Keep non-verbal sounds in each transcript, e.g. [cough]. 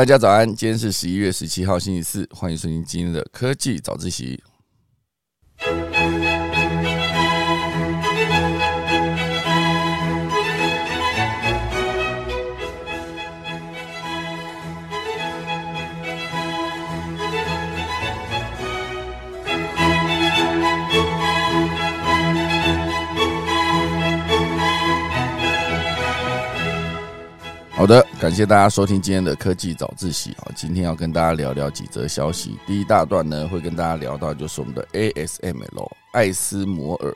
大家早安，今天是十一月十七号，星期四，欢迎收听今天的科技早自习。好的，感谢大家收听今天的科技早自习啊。今天要跟大家聊聊几则消息。第一大段呢，会跟大家聊到就是我们的 ASML 艾斯摩尔。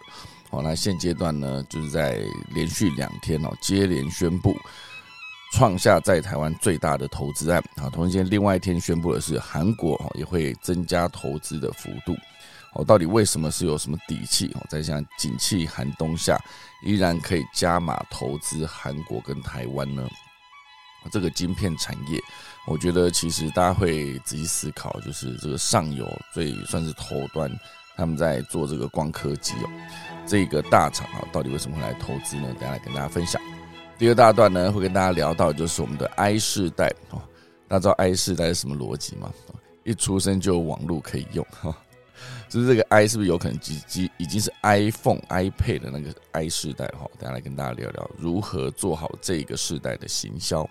好，那现阶段呢，就是在连续两天哦，接连宣布创下在台湾最大的投资案啊。同时间，另外一天宣布的是韩国哦也会增加投资的幅度。哦，到底为什么是有什么底气哦，在像景气寒冬下，依然可以加码投资韩国跟台湾呢？这个晶片产业，我觉得其实大家会仔细思考，就是这个上游最算是头端，他们在做这个光刻机哦，这个大厂啊，到底为什么会来投资呢？等下来跟大家分享。第二大段呢，会跟大家聊到就是我们的 I 世代哦，大家知道 I 世代是什么逻辑吗？一出生就有网络可以用哈，就是这个 I 是不是有可能机机已经是 iPhone、iPad 的那个 I 世代哈？等下来跟大家聊聊如何做好这个世代的行销。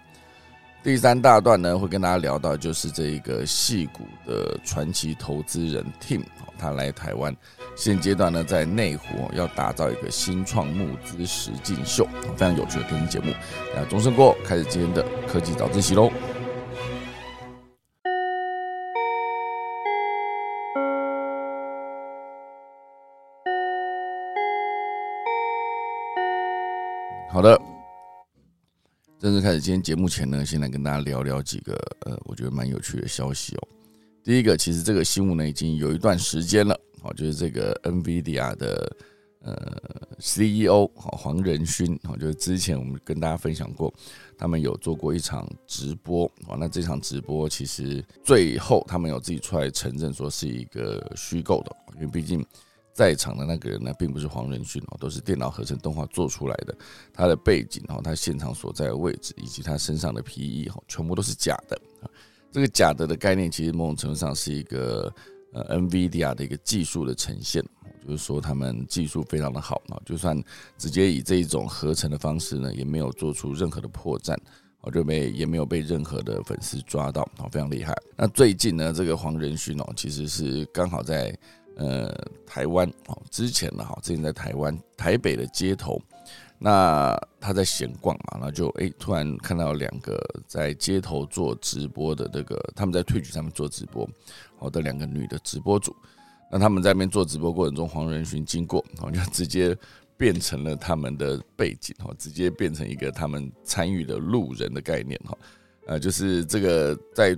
第三大段呢，会跟大家聊到，就是这一个戏股的传奇投资人 Tim，他来台湾，现阶段呢在内湖要打造一个新创募资实境秀，非常有趣的电视节目。那钟声过，开始今天的科技早自习喽。好的。正式开始今天节目前呢，先来跟大家聊聊几个呃，我觉得蛮有趣的消息哦。第一个，其实这个新闻呢已经有一段时间了，哦，就是这个 NVIDIA 的呃 CEO 好黄仁勋，好，就是之前我们跟大家分享过，他们有做过一场直播，哦，那这场直播其实最后他们有自己出来承认说是一个虚构的，因为毕竟。在场的那个人呢，并不是黄仁勋哦，都是电脑合成动画做出来的。他的背景哦，他现场所在的位置以及他身上的皮衣哈，全部都是假的。这个假的的概念，其实某种程度上是一个呃 NVIDIA 的一个技术的呈现，就是说他们技术非常的好啊，就算直接以这一种合成的方式呢，也没有做出任何的破绽，哦，就被也没有被任何的粉丝抓到，哦，非常厉害。那最近呢，这个黄仁勋哦，其实是刚好在。呃，台湾哦，之前呢哈，之前在台湾台北的街头，那他在闲逛嘛，然后就哎，突然看到两个在街头做直播的这个，他们在退 e 上面做直播，好的两个女的直播主，那他们在那边做直播过程中，黄仁勋经过，然后就直接变成了他们的背景哈，直接变成一个他们参与的路人的概念哈，呃，就是这个在。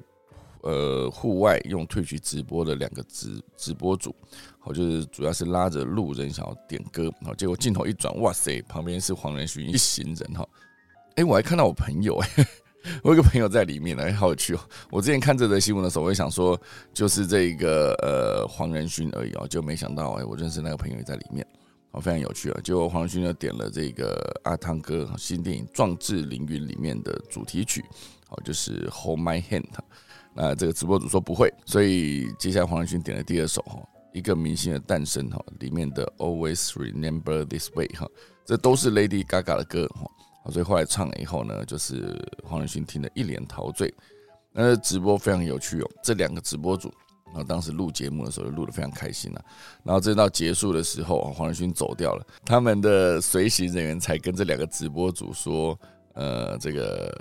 呃，户外用退去直播的两个直直播主，好，就是主要是拉着路人想要点歌，好，结果镜头一转，哇塞，旁边是黄仁勋一行人哈，哎，我还看到我朋友哎，[laughs] 我有个朋友在里面，哎，好有趣哦。我之前看这则新闻的时候，我也想说，就是这个呃黄仁勋而已哦，就没想到哎，我认识那个朋友也在里面，哦，非常有趣啊。结果黄仁勋就点了这个阿汤哥新电影《壮志凌云》里面的主题曲，好，就是 Hold My Hand。那这个直播主说不会，所以接下来黄仁勋点了第二首哈，一个明星的诞生哈，里面的 Always Remember This Way 哈，这都是 Lady Gaga 的歌哈，所以后来唱了以后呢，就是黄仁勋听得一脸陶醉。那直播非常有趣哦，这两个直播主，然后当时录节目的时候录得非常开心啊，然后直到结束的时候，黄仁勋走掉了，他们的随行人员才跟这两个直播主说，呃，这个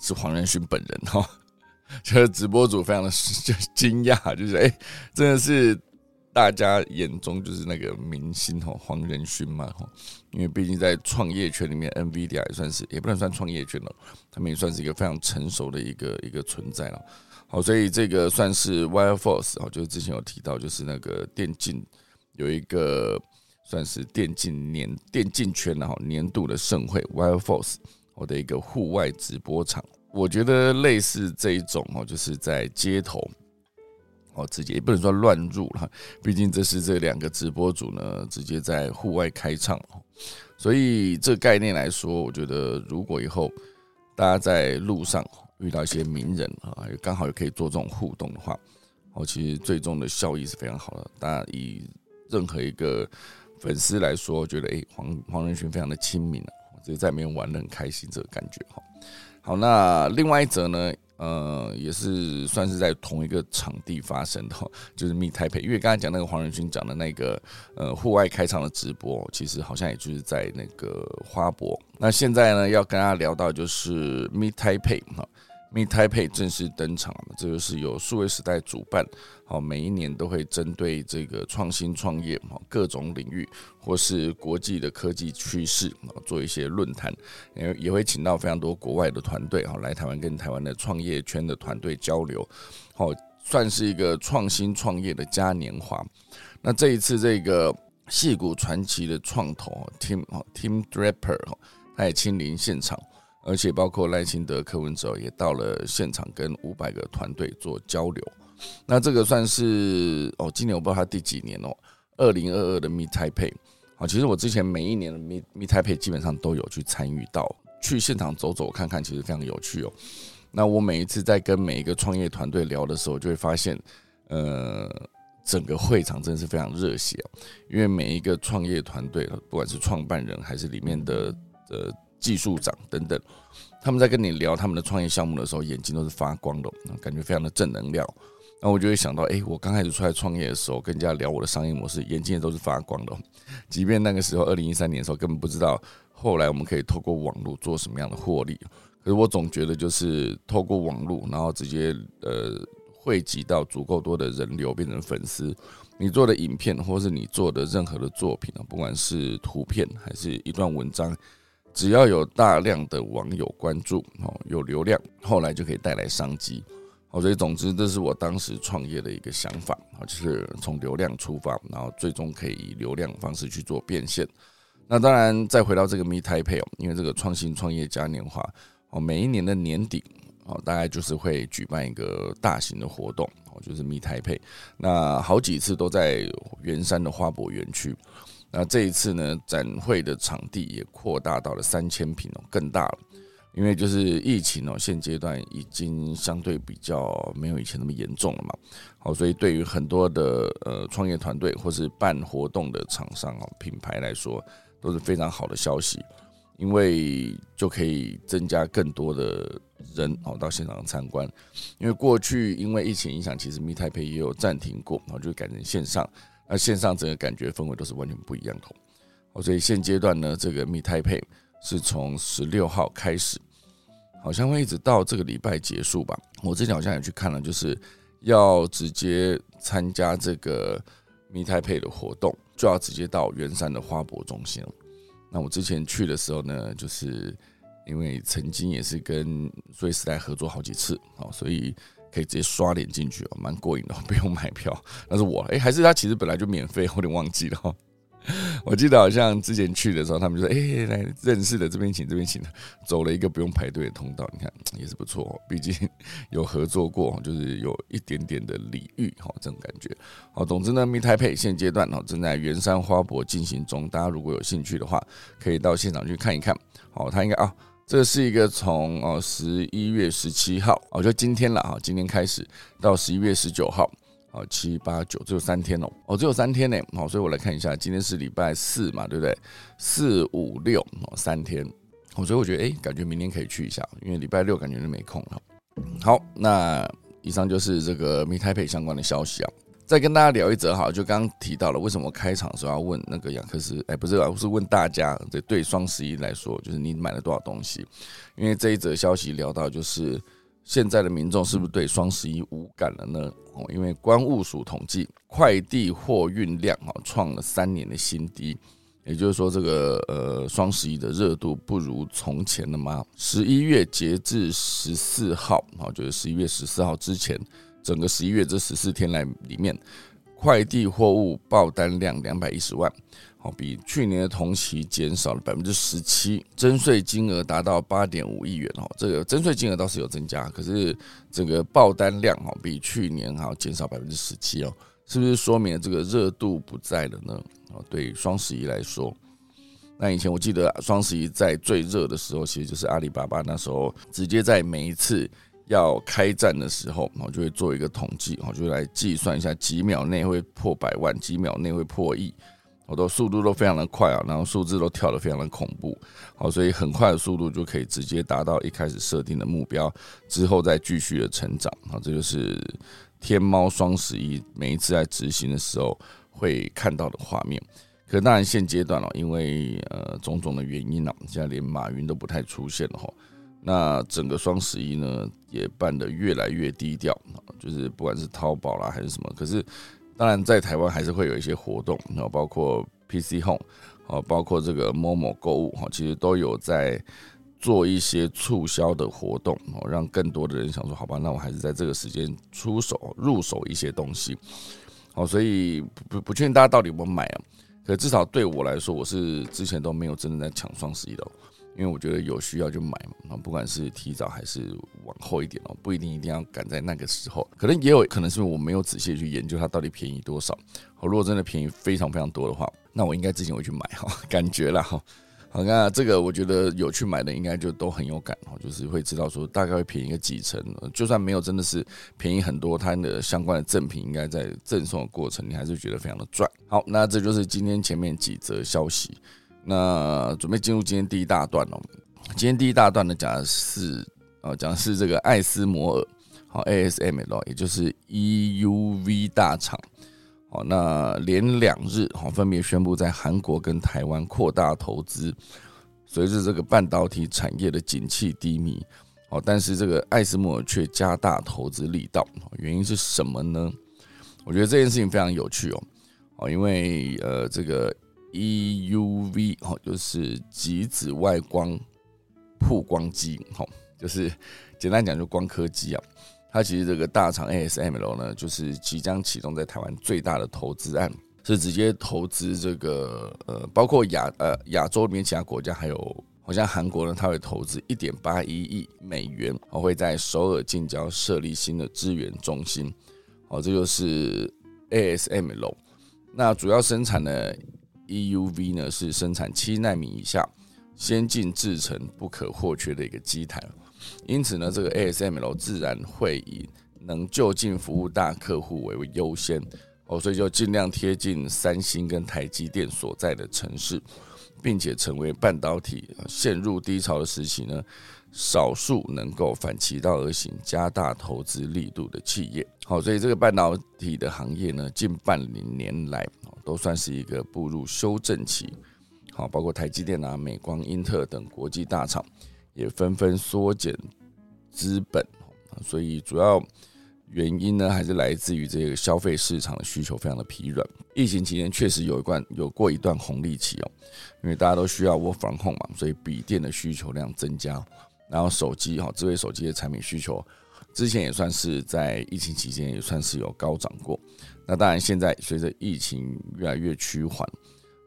是黄仁勋本人哈。[laughs] 就是直播组非常的 [laughs] 就惊讶，就是哎，真的是大家眼中就是那个明星哦，黄仁勋嘛哈，因为毕竟在创业圈里面，NVIDIA 也算是也不能算创业圈了，他们也算是一个非常成熟的一个一个存在了。哦，所以这个算是 Wire Force 哦，就是之前有提到，就是那个电竞有一个算是电竞年电竞圈的哈年度的盛会 Wire Force 我的一个户外直播场。我觉得类似这一种哦，就是在街头哦，直接也不能说乱入了，毕竟这是这两个直播主呢，直接在户外开唱哦，所以这概念来说，我觉得如果以后大家在路上遇到一些名人啊，也刚好也可以做这种互动的话，哦，其实最终的效益是非常好的。当然，以任何一个粉丝来说，觉得哎，黄黄仁勋非常的亲民啊，就是在里面玩的很开心，这个感觉哈。好，那另外一则呢？呃，也是算是在同一个场地发生的，就是密台北。因为刚才讲那个黄仁勋讲的那个呃户外开场的直播，其实好像也就是在那个花博。那现在呢，要跟大家聊到就是密台北哈。M e t a i p e i 正式登场，这就是由数位时代主办，好，每一年都会针对这个创新创业，哈，各种领域或是国际的科技趋势，做一些论坛，也也会请到非常多国外的团队，哈，来台湾跟台湾的创业圈的团队交流，好，算是一个创新创业的嘉年华。那这一次这个戏骨传奇的创投 Tim Tim Draper，哈他也亲临现场。而且包括赖清德、柯文哲也到了现场，跟五百个团队做交流。那这个算是哦，今年我不知道他第几年哦，二零二二的 Meet Taipei。好，其实我之前每一年的 Meet Meet Taipei 基本上都有去参与到，去现场走走看看，其实非常有趣哦。那我每一次在跟每一个创业团队聊的时候，就会发现，呃，整个会场真的是非常热血哦，因为每一个创业团队，不管是创办人还是里面的呃。技术长等等，他们在跟你聊他们的创业项目的时候，眼睛都是发光的，感觉非常的正能量。那我就会想到，哎，我刚开始出来创业的时候，跟人家聊我的商业模式，眼睛也都是发光的。即便那个时候，二零一三年的时候，根本不知道后来我们可以透过网络做什么样的获利。可是我总觉得，就是透过网络，然后直接呃汇集到足够多的人流，变成粉丝。你做的影片，或是你做的任何的作品啊，不管是图片还是一段文章。只要有大量的网友关注，哦，有流量，后来就可以带来商机，哦，所以总之这是我当时创业的一个想法，啊，就是从流量出发，然后最终可以以流量方式去做变现。那当然，再回到这个 Meet Taipei，因为这个创新创业嘉年华，哦，每一年的年底，哦，大概就是会举办一个大型的活动，哦，就是 Meet Taipei，那好几次都在圆山的花博园区。那这一次呢，展会的场地也扩大到了三千平哦，更大了。因为就是疫情哦，现阶段已经相对比较没有以前那么严重了嘛。好，所以对于很多的呃创业团队或是办活动的厂商哦品牌来说，都是非常好的消息，因为就可以增加更多的人哦到现场参观。因为过去因为疫情影响，其实密太培也有暂停过，然后就改成线上。那线上整个感觉氛围都是完全不一样的，哦，所以现阶段呢，这个密泰配是从十六号开始，好像会一直到这个礼拜结束吧。我之前好像也去看了，就是要直接参加这个密泰配的活动，就要直接到圆山的花博中心。那我之前去的时候呢，就是因为曾经也是跟瑞时代合作好几次，哦，所以。可以直接刷脸进去哦，蛮过瘾的，[laughs] 不用买票。那是我，哎，还是他其实本来就免费，我有点忘记了。[laughs] 我记得好像之前去的时候，他们就说：“哎，来认识的这边请，这边请。”走了一个不用排队的通道，你看也是不错。毕竟 [laughs] 有合作过，就是有一点点的礼遇哈，这种感觉。好，总之呢，密台配现阶段哈正在圆山花博进行中，大家如果有兴趣的话，可以到现场去看一看。好，他应该啊。这是一个从哦十一月十七号哦，就今天了哈，今天开始到十一月十九号，哦七八九只有三天哦，哦只有三天呢，好，所以我来看一下，今天是礼拜四嘛，对不对？四五六哦三天，哦，所以我觉得哎，感觉明天可以去一下，因为礼拜六感觉就没空了。好，那以上就是这个米台北相关的消息啊。再跟大家聊一则哈，就刚刚提到了为什么开场时候要问那个雅克斯，哎，不是，我是问大家，这对双十一来说，就是你买了多少东西？因为这一则消息聊到，就是现在的民众是不是对双十一无感了呢？哦，因为关务署统计，快递货运量哈创了三年的新低，也就是说，这个呃双十一的热度不如从前了吗？十一月截至十四号，好，就是十一月十四号之前。整个十一月这十四天来里面，快递货物报单量两百一十万，好，比去年的同期减少了百分之十七，征税金额达到八点五亿元哦。这个征税金额倒是有增加，可是这个报单量哈比去年哈减少百分之十七哦，是不是说明这个热度不在了呢？哦，对双十一来说，那以前我记得双十一在最热的时候，其实就是阿里巴巴那时候直接在每一次要开战的时候，我就会做一个统计，我就来计算一下几秒内会破百万，几秒内会破亿，好多速度都非常的快啊，然后数字都跳得非常的恐怖，好，所以很快的速度就可以直接达到一开始设定的目标，之后再继续的成长，好，这就是天猫双十一每一次在执行的时候会看到的画面。可当然，现阶段哦，因为呃种种的原因啊，现在连马云都不太出现了哈。那整个双十一呢，也办得越来越低调啊，就是不管是淘宝啦还是什么，可是当然在台湾还是会有一些活动，然后包括 PC Home 哦，包括这个某某购物哈，其实都有在做一些促销的活动哦，让更多的人想说，好吧，那我还是在这个时间出手入手一些东西。好，所以不不确定大家到底有没有买啊？可至少对我来说，我是之前都没有真的在抢双十一的，因为我觉得有需要就买嘛，那不管是提早还是往后一点哦，不一定一定要赶在那个时候，可能也有可能是我没有仔细去研究它到底便宜多少。好如果真的便宜非常非常多的话，那我应该之前会去买哈，[laughs] 感觉了哈。好，那这个我觉得有去买的应该就都很有感哦，就是会知道说大概会便宜个几成，就算没有真的是便宜很多，它的相关的赠品应该在赠送的过程，你还是觉得非常的赚。好，那这就是今天前面几则消息，那准备进入今天第一大段哦。今天第一大段呢讲的是呃讲的是这个艾斯摩尔，好 ASML，也就是 EUV 大厂。好，那连两日，好，分别宣布在韩国跟台湾扩大投资。随着这个半导体产业的景气低迷，好，但是这个艾斯摩尔却加大投资力道，原因是什么呢？我觉得这件事情非常有趣哦，哦，因为呃，这个 EUV 哦，就是极紫外光曝光机，哈，就是简单讲就光刻机啊。它其实这个大厂 ASML 呢，就是即将启动在台湾最大的投资案，是直接投资这个呃，包括亚呃亚洲里面其他国家，还有好像韩国呢，它会投资一点八一亿美元，会在首尔近郊设立新的资源中心。哦，这就是 ASML。那主要生产的 EUV 呢，是生产七纳米以下先进制程不可或缺的一个基台。因此呢，这个 ASML 自然会以能就近服务大客户为优先哦，所以就尽量贴近三星跟台积电所在的城市，并且成为半导体陷入低潮的时期呢，少数能够反其道而行，加大投资力度的企业。好，所以这个半导体的行业呢，近半年来都算是一个步入修正期。好，包括台积电啊、美光、英特等国际大厂。也纷纷缩减资本，所以主要原因呢，还是来自于这个消费市场的需求非常的疲软。疫情期间确实有一段有过一段红利期哦，因为大家都需要 work from home 嘛，所以笔电的需求量增加，然后手机哈，智慧手机的产品需求之前也算是在疫情期间也算是有高涨过。那当然现在随着疫情越来越趋缓，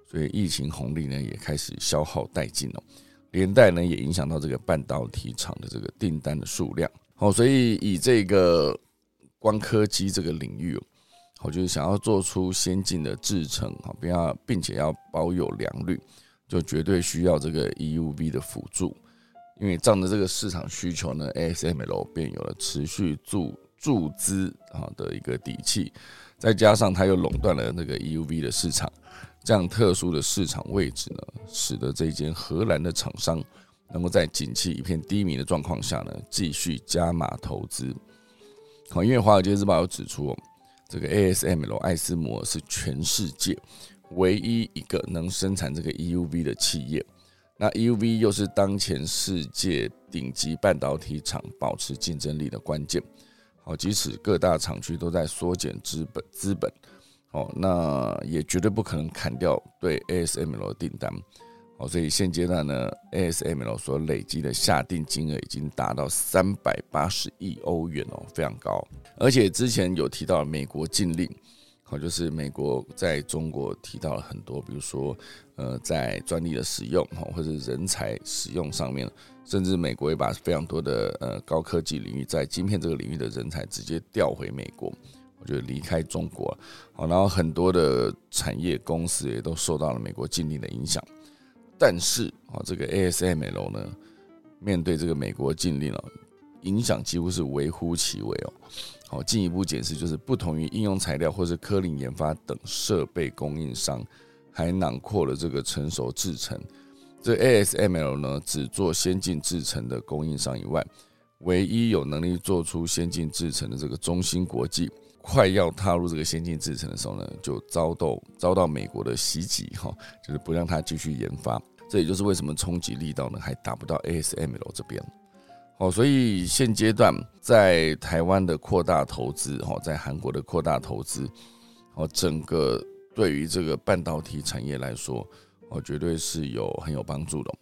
所以疫情红利呢也开始消耗殆尽了。连带呢，也影响到这个半导体厂的这个订单的数量。好，所以以这个光刻机这个领域，我就是想要做出先进的制程，啊，并要并且要保有良率，就绝对需要这个 EUV 的辅助。因为仗着这个市场需求呢，ASML 便有了持续注注资啊的一个底气，再加上它又垄断了那个 EUV 的市场。这样特殊的市场位置呢，使得这间荷兰的厂商能够在景气一片低迷的状况下呢，继续加码投资。好，因为《华尔街日报》有指出，这个 ASML 艾斯摩是全世界唯一一个能生产这个 EUV 的企业。那 EUV 又是当前世界顶级半导体厂保持竞争力的关键。好，即使各大厂区都在缩减资本资本。哦，那也绝对不可能砍掉对 ASML 的订单，哦，所以现阶段呢，ASML 所累积的下定金额已经达到三百八十亿欧元哦，非常高。而且之前有提到美国禁令，好，就是美国在中国提到了很多，比如说呃，在专利的使用，哈，或者人才使用上面，甚至美国也把非常多的呃高科技领域，在晶片这个领域的人才直接调回美国。我就离开中国，好，然后很多的产业公司也都受到了美国禁令的影响。但是啊，这个 ASML 呢，面对这个美国禁令哦，影响几乎是微乎其微哦。好，进一步解释就是，不同于应用材料或是科林研发等设备供应商，还囊括了这个成熟制程。这 ASML 呢，只做先进制程的供应商以外，唯一有能力做出先进制程的这个中芯国际，快要踏入这个先进制程的时候呢，就遭到遭到美国的袭击哈，就是不让他继续研发。这也就是为什么冲击力道呢，还达不到 ASML 这边。哦，所以现阶段在台湾的扩大投资，哦，在韩国的扩大投资，哦，整个对于这个半导体产业来说，哦，绝对是有很有帮助的。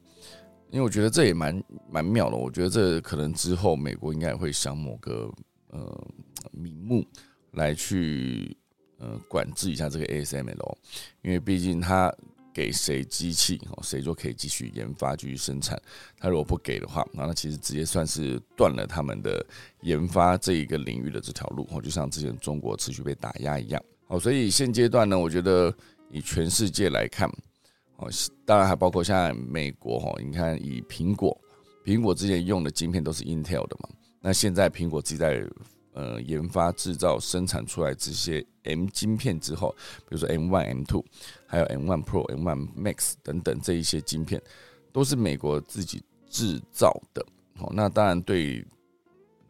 因为我觉得这也蛮蛮妙的。我觉得这可能之后美国应该会想某个呃名目来去呃管制一下这个 ASML，因为毕竟它。给谁机器哦，谁就可以继续研发、继续生产。他如果不给的话，那其实直接算是断了他们的研发这一个领域的这条路哦，就像之前中国持续被打压一样。哦，所以现阶段呢，我觉得以全世界来看，哦，当然还包括现在美国哈，你看以苹果，苹果之前用的晶片都是 Intel 的嘛，那现在苹果自己在。呃，研发、制造、生产出来这些 M 晶片之后，比如说 M One、M Two，还有 M One Pro、M One Max 等等这一些晶片，都是美国自己制造的。好，那当然对，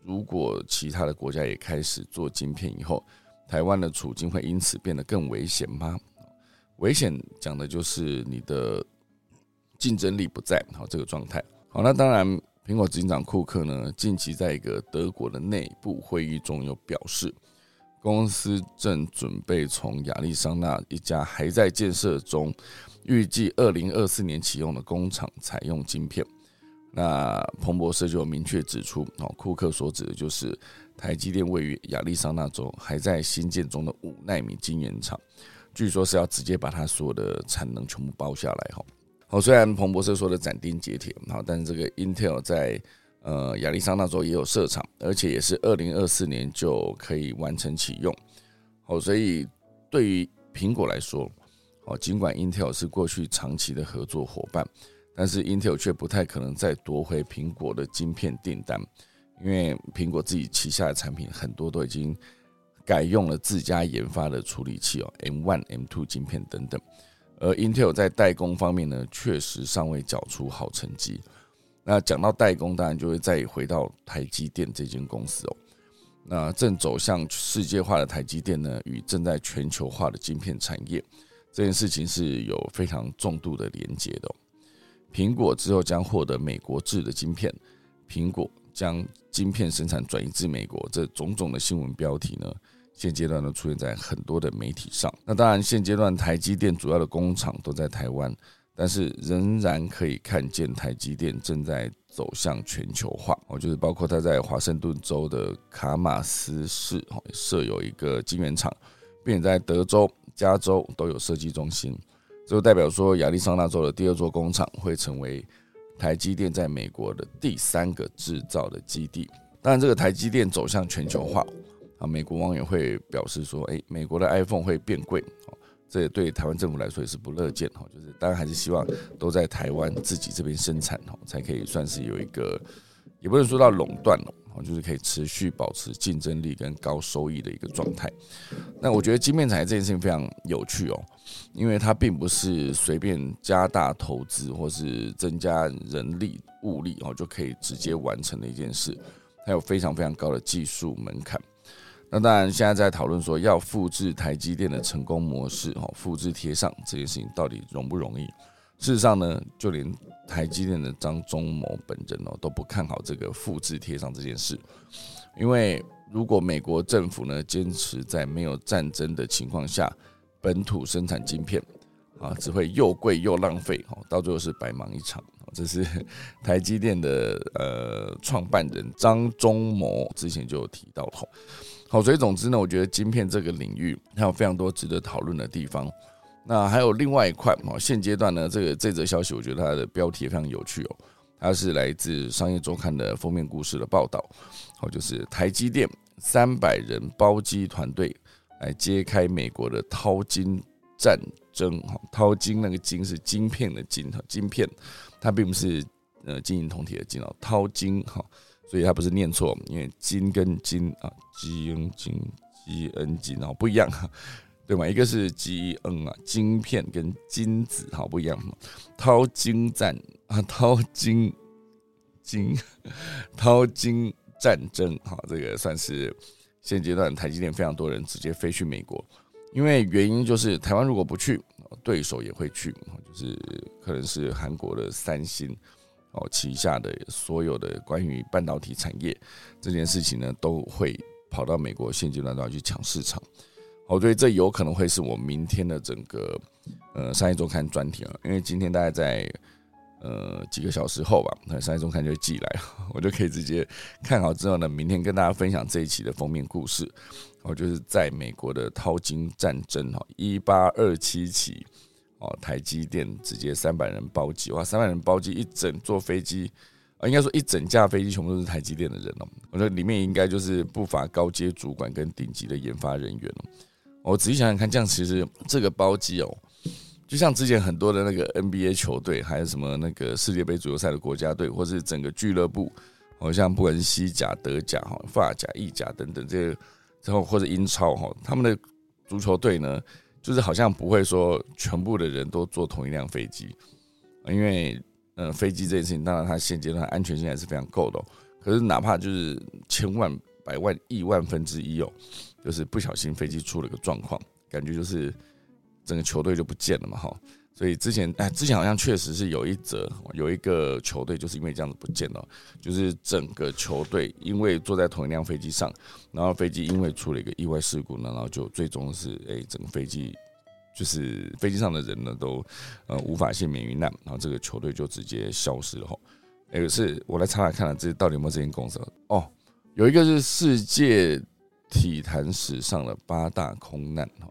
如果其他的国家也开始做晶片以后，台湾的处境会因此变得更危险吗？危险讲的就是你的竞争力不在，好这个状态。好，那当然。苹果执行长库克呢，近期在一个德国的内部会议中有表示，公司正准备从亚利桑那一家还在建设中、预计二零二四年启用的工厂采用晶片。那彭博社就明确指出，哦，库克所指的就是台积电位于亚利桑那州还在新建中的五纳米晶圆厂，据说是要直接把它所有的产能全部包下来，哈。好，虽然彭博社说的斩钉截铁，好，但是这个 Intel 在呃亚利桑那州也有设厂，而且也是二零二四年就可以完成启用。好，所以对于苹果来说，哦，尽管 Intel 是过去长期的合作伙伴，但是 Intel 却不太可能再夺回苹果的晶片订单，因为苹果自己旗下的产品很多都已经改用了自家研发的处理器哦，M One、M Two 晶片等等。而 Intel 在代工方面呢，确实尚未缴出好成绩。那讲到代工，当然就会再回到台积电这间公司哦。那正走向世界化的台积电呢，与正在全球化的晶片产业这件事情是有非常重度的连接的。苹果之后将获得美国制的晶片，苹果将晶片生产转移至美国，这种种的新闻标题呢？现阶段都出现在很多的媒体上。那当然，现阶段台积电主要的工厂都在台湾，但是仍然可以看见台积电正在走向全球化。哦，就是包括它在华盛顿州的卡马斯市设有一个晶圆厂，并且在德州、加州都有设计中心。这就代表说，亚利桑那州的第二座工厂会成为台积电在美国的第三个制造的基地。当然，这个台积电走向全球化。啊，美国网友会表示说：“哎，美国的 iPhone 会变贵，哦，这也对台湾政府来说也是不乐见，哈，就是当然还是希望都在台湾自己这边生产，哦，才可以算是有一个，也不能说到垄断了，哦，就是可以持续保持竞争力跟高收益的一个状态。那我觉得晶片产业这件事情非常有趣哦，因为它并不是随便加大投资或是增加人力物力哦就可以直接完成的一件事，它有非常非常高的技术门槛。”那当然，现在在讨论说要复制台积电的成功模式，哈，复制贴上这件事情到底容不容易？事实上呢，就连台积电的张忠谋本人哦都不看好这个复制贴上这件事，因为如果美国政府呢坚持在没有战争的情况下本土生产晶片，啊，只会又贵又浪费，哦，到最后是白忙一场。这是 [laughs] 台积电的呃创办人张忠谋之前就有提到的。好，所以总之呢，我觉得晶片这个领域还有非常多值得讨论的地方。那还有另外一块哦，现阶段呢，这个这则消息我觉得它的标题也非常有趣哦，它是来自商业周刊的封面故事的报道。好，就是台积电三百人包机团队来揭开美国的淘金战争哈，淘金那个金是晶片的金哈，晶片它并不是呃金银铜铁的金哦，淘金哈，所以它不是念错，因为金跟金啊，G N 金 G N 金哦不一样，[laughs] 对吗？一个是 G N 啊，晶片跟金子好不一样，淘金战啊，淘金金 [laughs] 淘金战争哈，这个算是现阶段台积电非常多人直接飞去美国。因为原因就是台湾如果不去，对手也会去，就是可能是韩国的三星哦旗下的所有的关于半导体产业这件事情呢，都会跑到美国现阶段都要去抢市场。哦，所以这有可能会是我明天的整个呃商业周刊专题啊，因为今天大概在。呃，几个小时后吧，那商业周刊就寄来，[laughs] 我就可以直接看好之后呢，明天跟大家分享这一期的封面故事。哦，就是在美国的淘金战争哈，一八二七起哦，台积电直接三百人包机哇，三百人包机一整坐飞机啊，应该说一整架飞机全部都是台积电的人哦，我觉得里面应该就是不乏高阶主管跟顶级的研发人员哦。我仔细想想看，这样其实这个包机哦。就像之前很多的那个 NBA 球队，还有什么那个世界杯足球赛的国家队，或是整个俱乐部，好像不管是西甲、德甲、哈、法甲、意甲等等这些，然后或者英超哈，他们的足球队呢，就是好像不会说全部的人都坐同一辆飞机，因为嗯，飞机这件事情，当然它现阶段安全性还是非常够的，可是哪怕就是千万、百万、亿万分之一哦，就是不小心飞机出了个状况，感觉就是。整个球队就不见了嘛，哈，所以之前哎，之前好像确实是有一则，有一个球队就是因为这样子不见了，就是整个球队因为坐在同一辆飞机上，然后飞机因为出了一个意外事故呢，然后就最终是哎，整个飞机就是飞机上的人呢都呃无法幸免于难，然后这个球队就直接消失了，哈，哎，是我来查查看，这到底有没有这间公司？哦，有一个是世界体坛史上的八大空难，哈。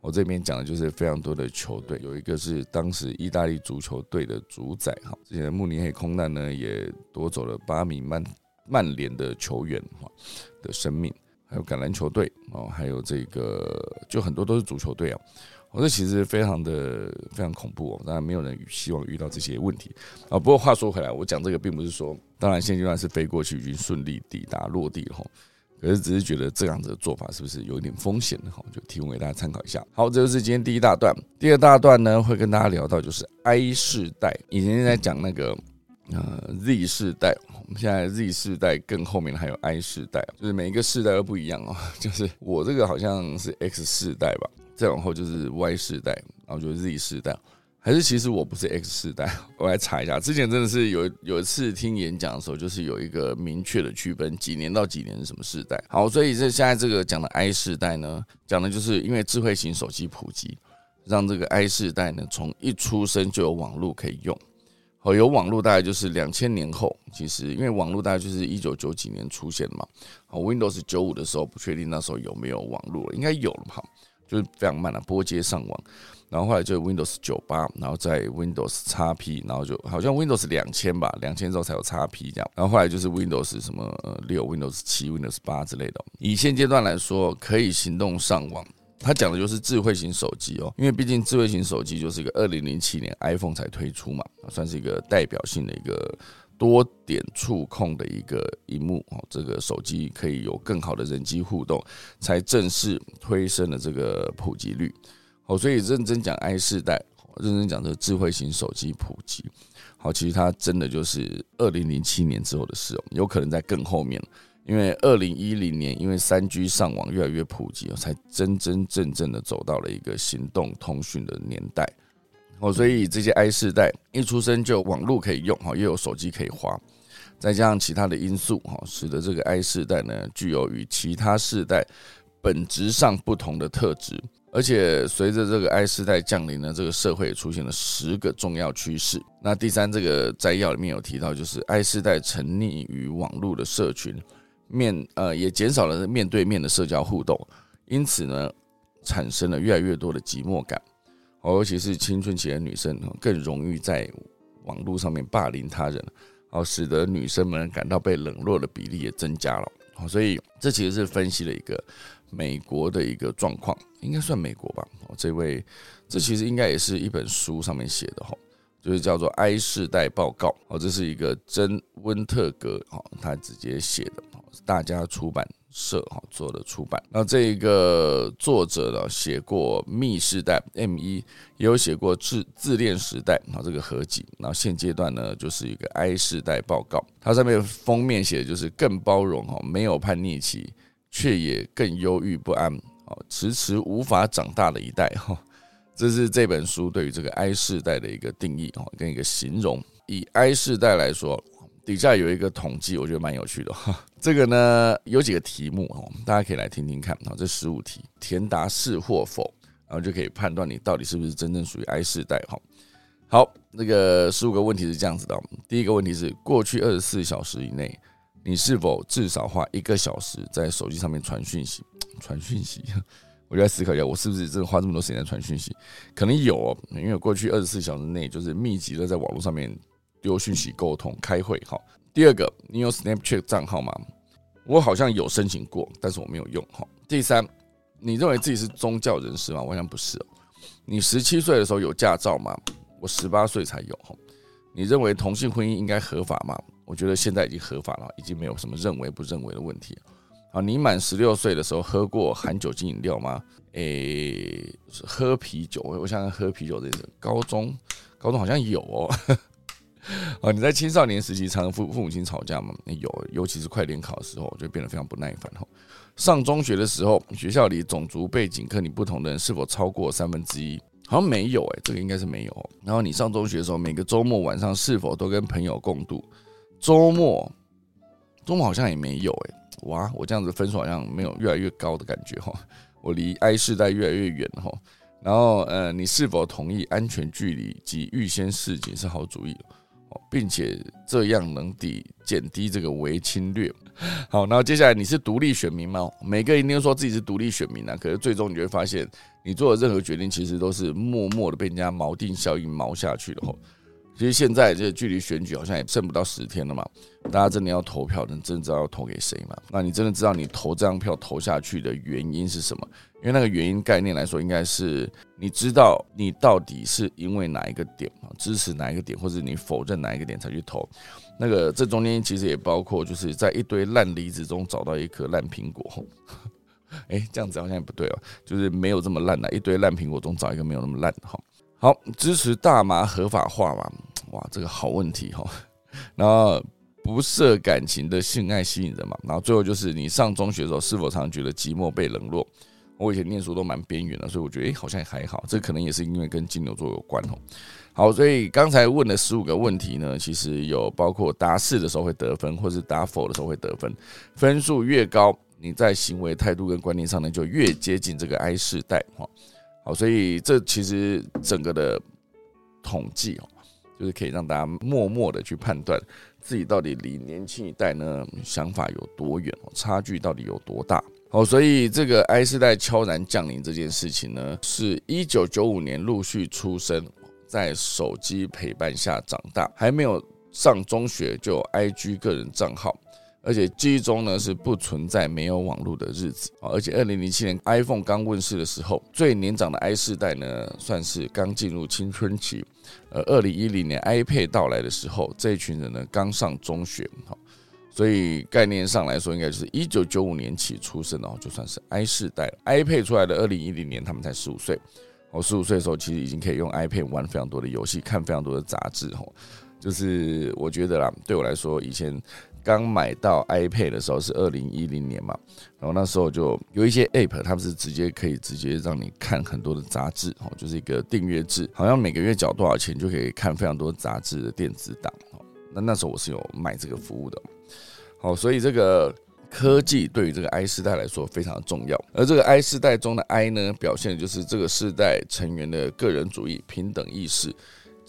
我这边讲的就是非常多的球队，有一个是当时意大利足球队的主宰哈，之前慕尼黑空难呢也夺走了八名曼曼联的球员哈的生命，还有橄榄球队哦，还有这个就很多都是足球队啊，我这其实非常的非常恐怖哦，当然没有人希望遇到这些问题啊。不过话说回来，我讲这个并不是说，当然现阶段是飞过去已经顺利抵达落地了哈。可是只是觉得这样子的做法是不是有一点风险呢？哈，就提供给大家参考一下。好，这就是今天第一大段。第二大段呢，会跟大家聊到就是 I 世代。以前在讲那个呃 Z 世代，我们现在 Z 世代更后面还有 I 世代，就是每一个世代都不一样哦。[laughs] 就是我这个好像是 X 世代吧，再往后就是 Y 世代，然后就是 Z 世代。还是其实我不是 X 世代，[laughs] 我来查一下。之前真的是有有一次听演讲的时候，就是有一个明确的区分，几年到几年是什么世代。好，所以这现在这个讲的 I 世代呢，讲的就是因为智慧型手机普及，让这个 I 世代呢从一出生就有网络可以用。好，有网络大概就是两千年后，其实因为网络大概就是一九九几年出现嘛。好，Windows 九五的时候不确定那时候有没有网络，应该有了哈，就是非常慢的拨接上网。然后后来就 Windows 九八，然后在 Windows XP，然后就好像 Windows 两千吧，两千之后才有 XP 这样。然后后来就是 Windows 什么六、Windows 七、Windows 八之类的。以现阶段来说，可以行动上网，它讲的就是智慧型手机哦，因为毕竟智慧型手机就是一个二零零七年 iPhone 才推出嘛，算是一个代表性的一个多点触控的一个荧幕哦，这个手机可以有更好的人机互动，才正式推升了这个普及率。哦，所以认真讲 I 世代，认真讲这智慧型手机普及，好，其实它真的就是二零零七年之后的事哦，有可能在更后面，因为二零一零年，因为三 G 上网越来越普及，才真真正正的走到了一个行动通讯的年代。哦，所以这些 I 世代一出生就网络可以用，哈，又有手机可以花，再加上其他的因素，哈，使得这个 I 世代呢，具有与其他世代本质上不同的特质。而且随着这个 I 世代降临呢，这个社会也出现了十个重要趋势。那第三，这个摘要里面有提到，就是 I 世代沉溺于网络的社群面，呃，也减少了面对面的社交互动，因此呢，产生了越来越多的寂寞感。尤其是青春期的女生更容易在网络上面霸凌他人，哦，使得女生们感到被冷落的比例也增加了。哦所以这其实是分析了一个。美国的一个状况，应该算美国吧。哦，这位，这其实应该也是一本书上面写的哈，就是叫做《I 世代报告》哦，这是一个真温特格哦，他直接写的哦，大家出版。社哈做的出版，那这一个作者呢写过《密世代》M 一，也有写过《自自恋时代》啊这个合集，然后现阶段呢就是一个 I 世代报告，它上面封面写的就是更包容哈，没有叛逆期，却也更忧郁不安，哦，迟迟无法长大的一代哈，这是这本书对于这个 I 世代的一个定义哈，跟一个形容。以 I 世代来说。底下有一个统计，我觉得蛮有趣的哈。[laughs] 这个呢有几个题目哦，大家可以来听听看啊。这十五题填答是或否，然后就可以判断你到底是不是真正属于 I 世代哈。好，那个十五个问题是这样子的。第一个问题是：过去二十四小时以内，你是否至少花一个小时在手机上面传讯息？[tsk] 传讯息，[laughs] 我就在思考一下，我是不是真的花这么多时间在传讯息？可能有，因为过去二十四小时内就是密集的在网络上面。丢讯息、沟通、开会，哈。第二个，你有 Snapchat 账号吗？我好像有申请过，但是我没有用，哈。第三，你认为自己是宗教人士吗？我好像不是。你十七岁的时候有驾照吗？我十八岁才有，哈。你认为同性婚姻应该合法吗？我觉得现在已经合法了，已经没有什么认为不认为的问题。啊，你满十六岁的时候喝过含酒精饮料吗？诶，喝啤酒，我想想喝啤酒这个，高中，高中好像有哦。啊，[laughs] 你在青少年时期常父父母亲吵架吗？有，尤其是快联考的时候，就变得非常不耐烦。哈，上中学的时候，学校里种族背景跟你不同的人是否超过三分之一？好像没有，哎，这个应该是没有。然后你上中学的时候，每个周末晚上是否都跟朋友共度？周末，周末好像也没有，哎，哇，我这样子分数好像没有越来越高的感觉，哈，我离 I 世代越来越远，哈。然后，呃，你是否同意安全距离及预先示警是好主意？并且这样能抵减低这个微侵略。好，然后接下来你是独立选民吗？每个人一定说自己是独立选民啊，可是最终你就会发现，你做的任何决定其实都是默默的被人家锚定效应锚下去的。吼，其实现在这距离选举好像也剩不到十天了嘛，大家真的要投票，能真知道要投给谁吗？那你真的知道你投这张票投下去的原因是什么？因为那个原因概念来说，应该是你知道你到底是因为哪一个点啊支持哪一个点，或者你否认哪一个点才去投。那个这中间其实也包括就是在一堆烂梨子中找到一颗烂苹果。[laughs] 哎，这样子好像也不对哦，就是没有这么烂的，一堆烂苹果中找一个没有那么烂的哈。好，支持大麻合法化嘛？哇，这个好问题哈。然后不设感情的性爱吸引人嘛？然后最后就是你上中学的时候是否常觉得寂寞被冷落？我以前念书都蛮边缘的，所以我觉得诶，好像还好。这可能也是因为跟金牛座有关哦。好，所以刚才问的十五个问题呢，其实有包括答是的时候会得分，或是答否的时候会得分。分数越高，你在行为态度跟观念上呢，就越接近这个 I 世代哈。好，所以这其实整个的统计哦，就是可以让大家默默的去判断自己到底离年轻一代呢想法有多远，差距到底有多大。好，所以这个 I 世代悄然降临这件事情呢，是一九九五年陆续出生，在手机陪伴下长大，还没有上中学就 IG 个人账号，而且记忆中呢是不存在没有网络的日子啊。而且二零零七年 iPhone 刚问世的时候，最年长的 I 世代呢算是刚进入青春期，呃二零一零年 iPad 到来的时候，这一群人呢刚上中学，好。所以概念上来说，应该就是一九九五年起出生的哦，就算是 I 世代。iPad 出来的二零一零年，他们才十五岁。我十五岁的时候，其实已经可以用 iPad 玩非常多的游戏，看非常多的杂志。吼，就是我觉得啦，对我来说，以前刚买到 iPad 的时候是二零一零年嘛，然后那时候就有一些 App，他们是直接可以直接让你看很多的杂志。哦，就是一个订阅制，好像每个月缴多少钱就可以看非常多杂志的电子档。哦，那那时候我是有买这个服务的。好，所以这个科技对于这个 I 世代来说非常重要，而这个 I 世代中的 I 呢，表现就是这个世代成员的个人主义、平等意识、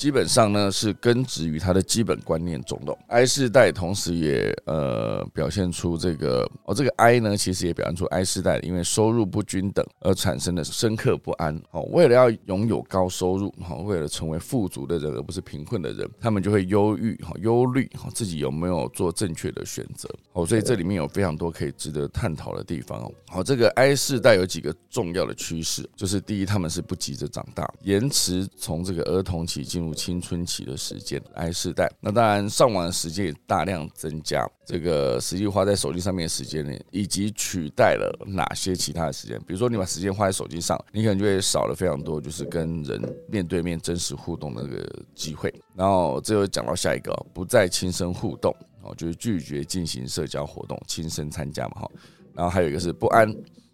基本上呢是根植于他的基本观念中的。I 世代同时也呃表现出这个哦，这个 I 呢其实也表现出 I 世代因为收入不均等而产生的深刻不安。哦，为了要拥有高收入，哈，为了成为富足的人而不是贫困的人，他们就会忧郁、哈忧虑、哈自己有没有做正确的选择。哦，所以这里面有非常多可以值得探讨的地方哦。好，这个 I 世代有几个重要的趋势，就是第一，他们是不急着长大，延迟从这个儿童期进入。青春期的时间，I 世代，那当然上网的时间也大量增加，这个实际花在手机上面的时间呢，以及取代了哪些其他的时间？比如说你把时间花在手机上，你可能就会少了非常多，就是跟人面对面真实互动的那个机会。然后这又讲到下一个，不再亲身互动，哦，就是拒绝进行社交活动，亲身参加嘛，哈。然后还有一个是不安，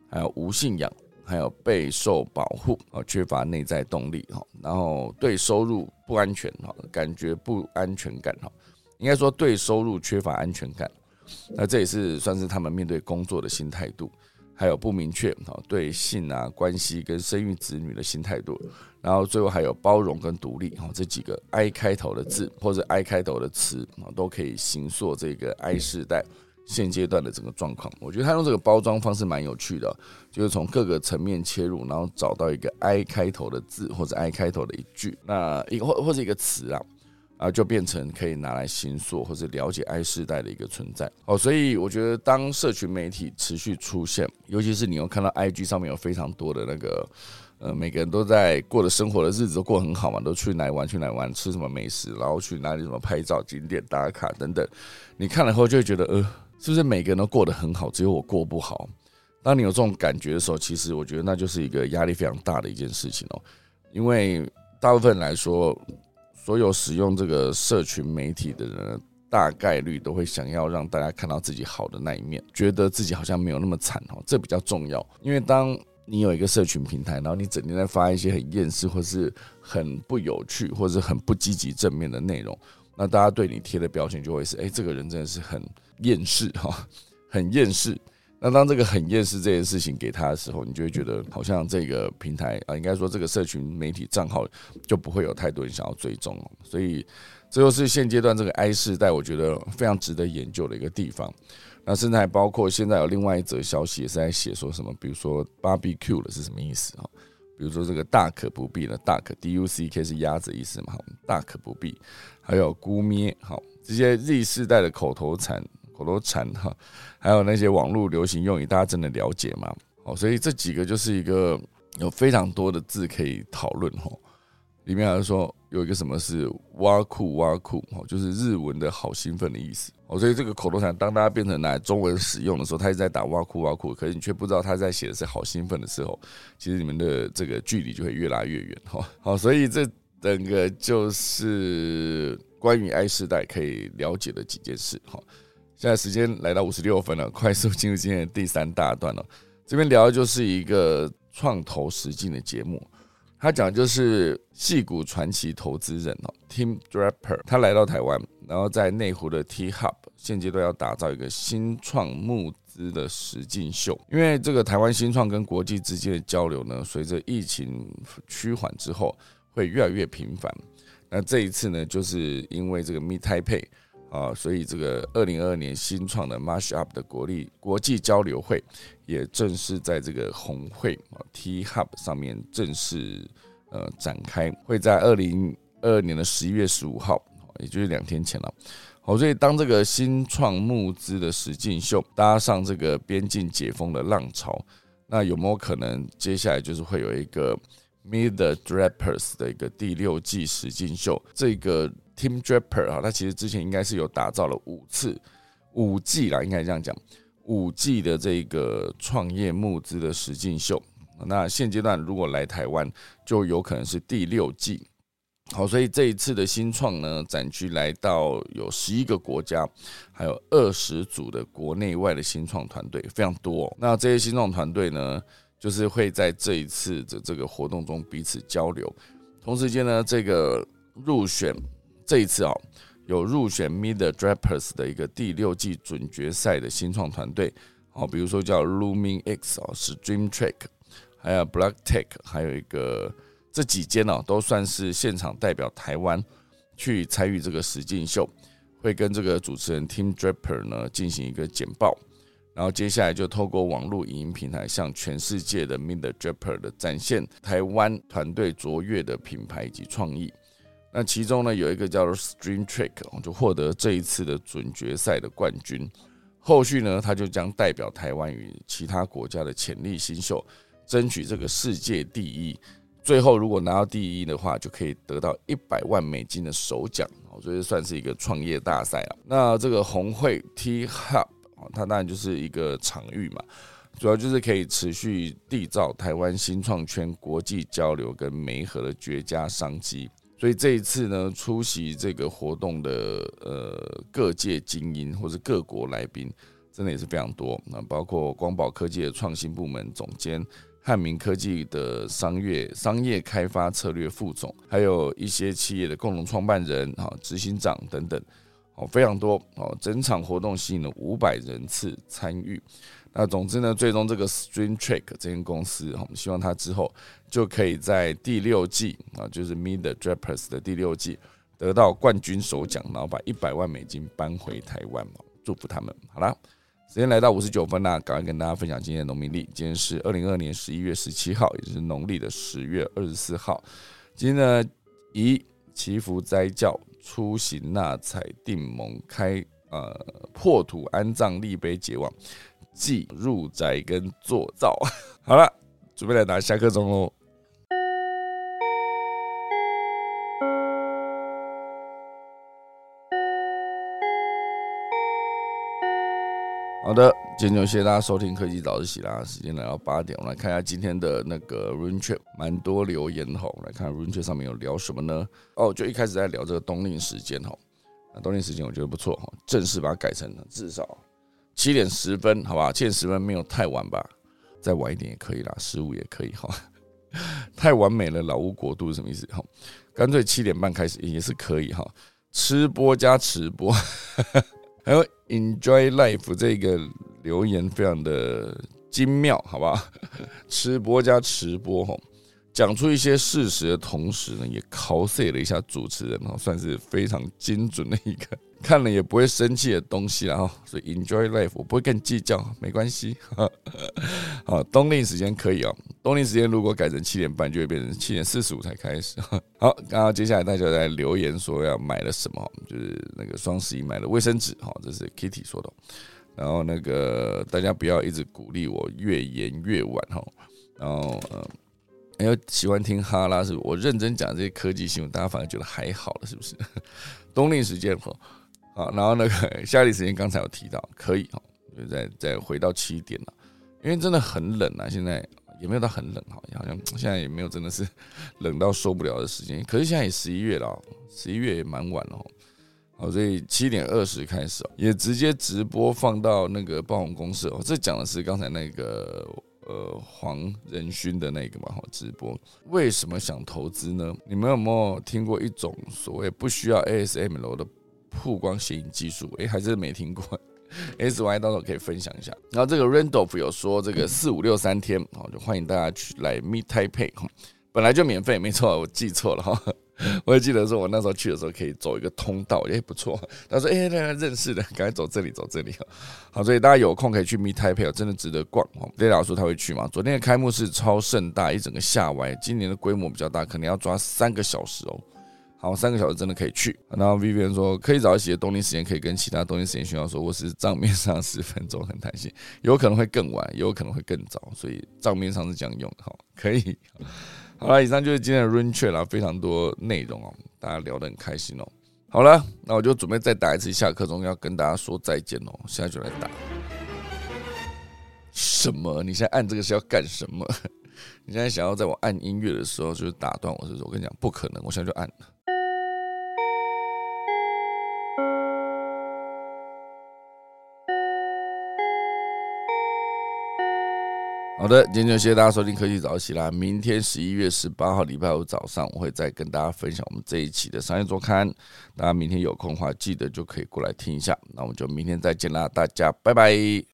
还有无信仰。还有备受保护啊，缺乏内在动力哈，然后对收入不安全哈，感觉不安全感哈，应该说对收入缺乏安全感，那这也是算是他们面对工作的新态度，还有不明确哈，对性啊关系跟生育子女的新态度，然后最后还有包容跟独立哈，这几个 I 开头的字或者 I 开头的词啊，都可以形塑这个 I 世代。现阶段的整个状况，我觉得他用这个包装方式蛮有趣的，就是从各个层面切入，然后找到一个 I 开头的字或者 I 开头的一句，那一个或或者一个词啊，啊就变成可以拿来形塑或者了解 I 世代的一个存在。哦，所以我觉得当社群媒体持续出现，尤其是你又看到 IG 上面有非常多的那个，呃，每个人都在过的生活的日子都过很好嘛，都去哪玩去哪玩，吃什么美食，然后去哪里什么拍照景点打卡等等，你看了后就会觉得呃。是不是每个人都过得很好，只有我过不好？当你有这种感觉的时候，其实我觉得那就是一个压力非常大的一件事情哦。因为大部分来说，所有使用这个社群媒体的人，大概率都会想要让大家看到自己好的那一面，觉得自己好像没有那么惨哦。这比较重要，因为当你有一个社群平台，然后你整天在发一些很厌世，或是很不有趣，或是很不积极正面的内容，那大家对你贴的标签就会是：哎，这个人真的是很。厌世哈，[laughs] 很厌世。那当这个很厌世这件事情给他的时候，你就会觉得好像这个平台啊，应该说这个社群媒体账号就不会有太多人想要追踪了。所以，这就是现阶段这个 I 世代，我觉得非常值得研究的一个地方。那甚至还包括现在有另外一则消息也是在写说什么，比如说 barbecue 的是什么意思啊？比如说这个大可不必了，大可 D U C K 是鸭子意思嘛？大可不必。还有咕咩，好，这些 Z 世代的口头禅。口头禅哈，还有那些网络流行用语，大家真的了解吗？哦，所以这几个就是一个有非常多的字可以讨论哈。里面还是说有一个什么是挖酷挖酷哦，就是日文的好兴奋的意思哦。所以这个口头禅，当大家变成拿中文使用的时候，他一直在打挖酷挖酷，可是你却不知道他在写的是好兴奋的时候，其实你们的这个距离就会越拉越远哈。好，所以这整个就是关于 I 世代可以了解的几件事哈。现在时间来到五十六分了，快速进入今天的第三大段了。这边聊的就是一个创投实境的节目，他讲的就是戏骨传奇投资人哦，Tim Draper，他来到台湾，然后在内湖的 T Hub，现阶段要打造一个新创募资的实境秀。因为这个台湾新创跟国际之间的交流呢，随着疫情趋缓之后，会越来越频繁。那这一次呢，就是因为这个 Meet Taipei。啊，所以这个二零二二年新创的 Mashup 的国立国际交流会，也正式在这个红会啊 T Hub 上面正式呃展开，会在二零二二年的十一月十五号，也就是两天前了。好，所以当这个新创募资的实境秀搭上这个边境解封的浪潮，那有没有可能接下来就是会有一个 Meet the Drapers 的一个第六季实境秀？这个。Team Draper 啊，他其实之前应该是有打造了五次五季啦，应该这样讲，五季的这个创业募资的实境秀。那现阶段如果来台湾，就有可能是第六季。好，所以这一次的新创呢，展区来到有十一个国家，还有二十组的国内外的新创团队，非常多。那这些新创团队呢，就是会在这一次的这个活动中彼此交流。同时间呢，这个入选。这一次啊，有入选 Meet the Drapers 的一个第六季准决赛的新创团队，哦，比如说叫 Looming X 哦，是 Dream Track，还有 Black Tech，还有一个这几间哦，都算是现场代表台湾去参与这个实境秀，会跟这个主持人 Tim Draper 呢进行一个简报，然后接下来就透过网络影音平台向全世界的 Meet the Draper 的展现台湾团队卓越的品牌以及创意。那其中呢，有一个叫做 Stream Trick，就获得这一次的准决赛的冠军。后续呢，他就将代表台湾与其他国家的潜力新秀，争取这个世界第一。最后，如果拿到第一的话，就可以得到一百万美金的首奖。哦，所以算是一个创业大赛了。那这个红会 T Hub，它当然就是一个场域嘛，主要就是可以持续缔造台湾新创圈国际交流跟媒合的绝佳商机。所以这一次呢，出席这个活动的呃各界精英或者各国来宾，真的也是非常多。那包括光宝科技的创新部门总监、汉明科技的商业商业开发策略副总，还有一些企业的共同创办人、哈执行长等等，哦非常多哦。整场活动吸引了五百人次参与。那总之呢，最终这个 Stream Trick 这间公司，我们希望它之后就可以在第六季啊，就是 Meet the Drapers 的第六季得到冠军首奖，然后把一百万美金搬回台湾祝福他们。好了，时间来到五十九分啦，赶快跟大家分享今天的农民历。今天是二零二二年十一月十七号，也就是农历的十月二十四号。今天呢，以祈福斋教、出行纳采、定盟开、呃破土安葬、立碑结网。祭入宅跟做灶，[laughs] 好了，准备来打下课钟喽。好的，今天就谢谢大家收听科技早自习啦。时间来到八点，我们来看一下今天的那个 Run Trip，蛮多留言吼。来看 Run Trip 上面有聊什么呢？哦，就一开始在聊这个冬令时间哈。那冬令时间我觉得不错哈，正式把它改成至少。七点十分，好吧，七点十分没有太晚吧？再晚一点也可以啦，十五也可以哈。[laughs] 太完美了，老屋国度是什么意思？哈，干脆七点半开始也是可以哈。吃播加直播，还有 Enjoy Life 这个留言非常的精妙，好吧？[laughs] 吃播加直播哈。讲出一些事实的同时呢，也 cos 了一下主持人哦，算是非常精准的一个 [laughs] 看了也不会生气的东西了哈。所以 enjoy life，我不会跟你计较，没关系。好，冬令时间可以哦，冬令时间如果改成七点半，就会变成七点四十五才开始。[laughs] 好，刚刚接下来大家在留言说要买了什么，就是那个双十一买了卫生纸哈，这是 Kitty 说的。然后那个大家不要一直鼓励我越演越晚哈，然后嗯。还有喜欢听哈拉，是不？我认真讲这些科技新闻，大家反而觉得还好了，是不是？[laughs] 冬令时间哈，好，然后那个 [laughs] 夏令时间，刚才有提到可以哈，就再再回到七点了，因为真的很冷啊，现在也没有到很冷哈，好像现在也没有真的是冷到受不了的时间。可是现在也十一月了，十一月也蛮晚了，好，所以七点二十开始哦也直接直播放到那个暴红公社哦。这讲的是刚才那个。呃，黄仁勋的那个嘛，哈，直播为什么想投资呢？你们有没有听过一种所谓不需要 ASML 的曝光显影技术？诶，还是没听过。[laughs] SY 到时候可以分享一下。然后这个 Randolph 有说这个四五六三天，好，就欢迎大家去来 Meet Taipei，本来就免费，没错，我记错了哈。[laughs] 我也记得说，我那时候去的时候可以走一个通道，也不错。他说：“哎，那个认识的，赶快走这里，走这里。”好，所以大家有空可以去 Meet Taipei，真的值得逛哦。雷老师他会去吗？昨天的开幕式超盛大，一整个下歪。今年的规模比较大，可能要抓三个小时哦。好，三个小时真的可以去。然后 Vivian 说，可以早一些冬令时间，可以跟其他冬令时间学校说，我是账面上十分钟很弹性，有可能会更晚，也有可能会更早，所以账面上是这样用的。好，可以。好了，以上就是今天的 Run Chat 了，非常多内容哦，大家聊得很开心哦。好了，那我就准备再打一次下课钟，要跟大家说再见哦。现在就来打。什么？你现在按这个是要干什么？[laughs] 你现在想要在我按音乐的时候就是打断我？是不是？我跟你讲，不可能，我现在就按。好的，今天就谢谢大家收听科技早起啦。明天十一月十八号礼拜五早上，我会再跟大家分享我们这一期的商业周刊。大家明天有空的话，记得就可以过来听一下。那我们就明天再见啦，大家拜拜。